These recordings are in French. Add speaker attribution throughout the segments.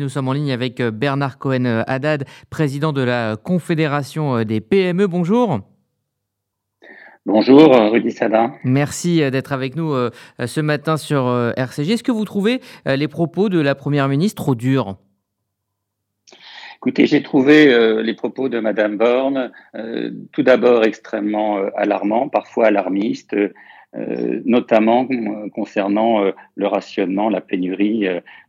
Speaker 1: Nous sommes en ligne avec euh, Bernard Cohen-Haddad, président de la Confédération euh, des PME. Bonjour.
Speaker 2: Bonjour Rudy Sada.
Speaker 1: Merci euh, d'être avec nous ce matin sur RCG. Est-ce que vous trouvez les propos de la Première ministre trop durs?
Speaker 2: Écoutez, j'ai trouvé les propos de Madame Borne tout d'abord extrêmement alarmants, parfois alarmistes, euh, notamment euh, concernant euh, le rationnement, la pénurie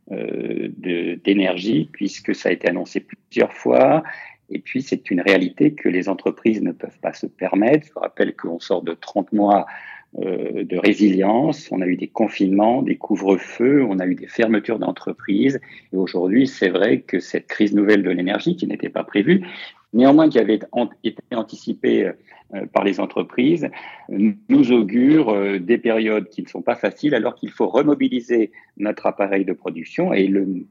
Speaker 2: d'énergie, puisque ça a été annoncé plusieurs fois. Et puis, c'est une réalité que les entreprises ne peuvent pas se permettre. Je vous rappelle qu'on sort de 30 mois de résilience. On a eu des confinements, des couvre-feux, on a eu des fermetures d'entreprises. Et aujourd'hui, c'est vrai que cette crise nouvelle de l'énergie, qui n'était pas prévue, néanmoins qui avait été anticipée euh, par les entreprises, nous augure euh, des périodes qui ne sont pas faciles alors qu'il faut remobiliser notre appareil de production et le,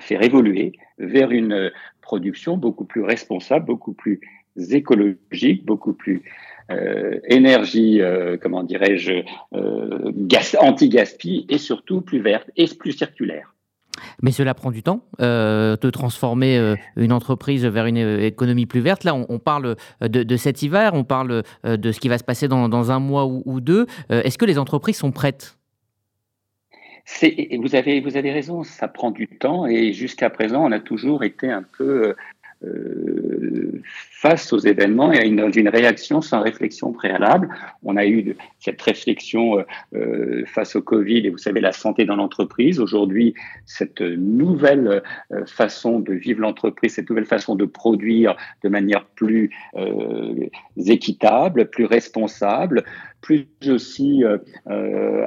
Speaker 2: faire évoluer vers une production beaucoup plus responsable, beaucoup plus écologique, beaucoup plus euh, énergie, euh, comment dirais-je, euh, anti-gaspi et surtout plus verte et plus circulaire.
Speaker 1: Mais cela prend du temps euh, de transformer euh, une entreprise vers une euh, économie plus verte. Là, on, parle de, cet hiver, on parle de ce qui va se passer dans, un mois ou, deux. Est-ce que les entreprises sont prêtes?
Speaker 2: Vous avez, vous avez raison, ça prend du temps et jusqu'à présent, on a toujours été un peu face aux événements et à une, une, réaction sans réflexion préalable. On a eu cette réflexion euh, euh, face au Covid et vous savez la santé dans l'entreprise. Aujourd'hui, cette nouvelle euh, façon de vivre l'entreprise, cette nouvelle façon de produire de manière plus équitable, plus responsable, plus aussi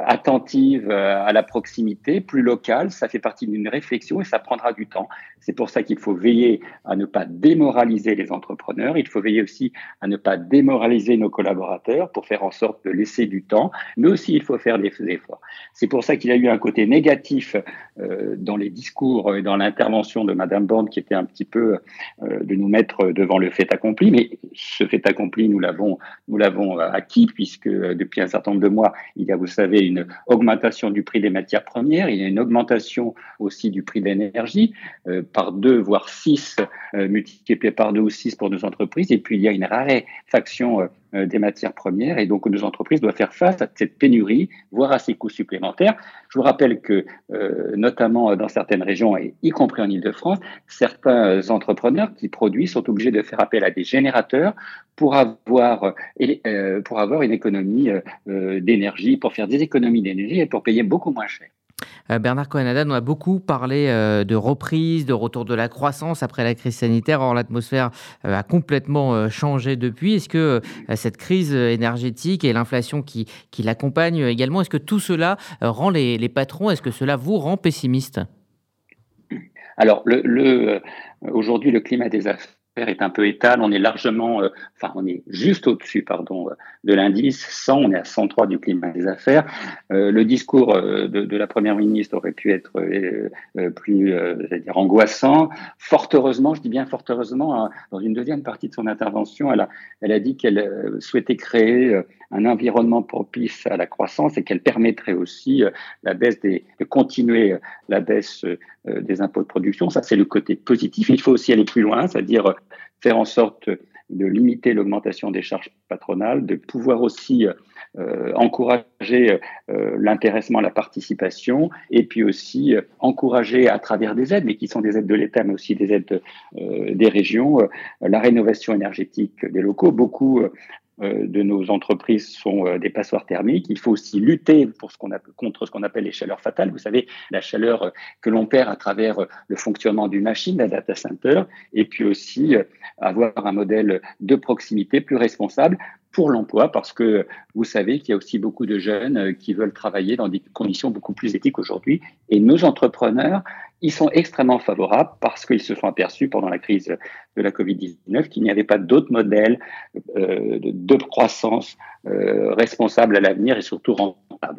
Speaker 2: attentive à la proximité, plus locale, ça fait partie d'une réflexion et ça prendra du temps. C'est pour ça qu'il faut veiller à ne pas démoraliser les entrepreneurs il faut veiller aussi à ne pas démoraliser nos collaborateurs pour faire en sorte de laisser du temps, mais aussi il faut faire des efforts. C'est pour ça qu'il y a eu un côté négatif euh, dans les discours et dans l'intervention de Madame Borne qui était un petit peu euh, de nous mettre devant le fait accompli, mais ce fait accompli, nous l'avons, nous l'avons acquis puisque depuis un certain nombre de mois, il y a, vous savez, une augmentation du prix des matières premières, il y a une augmentation aussi du prix de l'énergie euh, par deux, voire six, multiplié par deux ou six pour nos entreprises et puis il y a une raréfaction euh, euh, des matières premières, et donc nos entreprises doivent faire face à cette pénurie, voire à ces coûts supplémentaires. Je vous rappelle que, euh, notamment dans certaines régions, et y compris en Ile-de-France, certains entrepreneurs qui produisent sont obligés de faire appel à des générateurs pour avoir, pour avoir une économie d'énergie, pour faire des économies d'énergie et pour payer beaucoup moins cher.
Speaker 1: Euh, Bernard Cohen-Haddad, on a beaucoup parlé euh, de reprise, de retour de la croissance après la crise sanitaire. Or, l'atmosphère euh, a complètement changé depuis. Est-ce que cette crise énergétique et l'inflation qui, l'accompagne également, est-ce que tout cela rend les, patrons, est-ce que cela vous rend pessimiste?
Speaker 2: Alors, aujourd'hui, le climat des affaires est un peu étal. On est largement, euh, enfin, on est juste au-dessus, pardon, euh, de l'indice 100. On est à 103 du climat des affaires. Euh, le discours de, de, la première ministre aurait pu être plus, dire, angoissant. Fort heureusement, je dis bien fort heureusement, hein, dans une deuxième partie de son intervention, elle a, elle a dit qu'elle souhaitait créer un environnement propice à la croissance et qu'elle permettrait aussi la baisse des, de continuer la baisse des impôts de production. Ça, c'est le côté positif. Il faut aussi aller plus loin, c'est-à-dire faire en sorte de limiter l'augmentation des charges patronales, de pouvoir aussi euh, encourager euh, l'intéressement, la participation, et puis aussi euh, encourager à travers des aides, mais qui sont des aides de l'État, mais aussi des aides des régions, la rénovation énergétique des locaux. Beaucoup de nos entreprises sont euh, des passoires thermiques. Il faut aussi lutter pour ce qu'on contre ce qu'on appelle les chaleurs fatales. Vous savez, la chaleur euh, que l'on perd à travers le fonctionnement d'une machine, la data center, et puis aussi avoir un modèle de proximité plus responsable pour l'emploi, parce que vous savez qu'il y a aussi beaucoup de jeunes qui veulent travailler dans des conditions beaucoup plus éthiques aujourd'hui. Et nos entrepreneurs ils sont extrêmement favorables parce qu'ils se sont aperçus pendant la crise de la Covid-19 qu'il n'y avait pas d'autre modèle euh, de, croissance euh, responsable à l'avenir et surtout rentable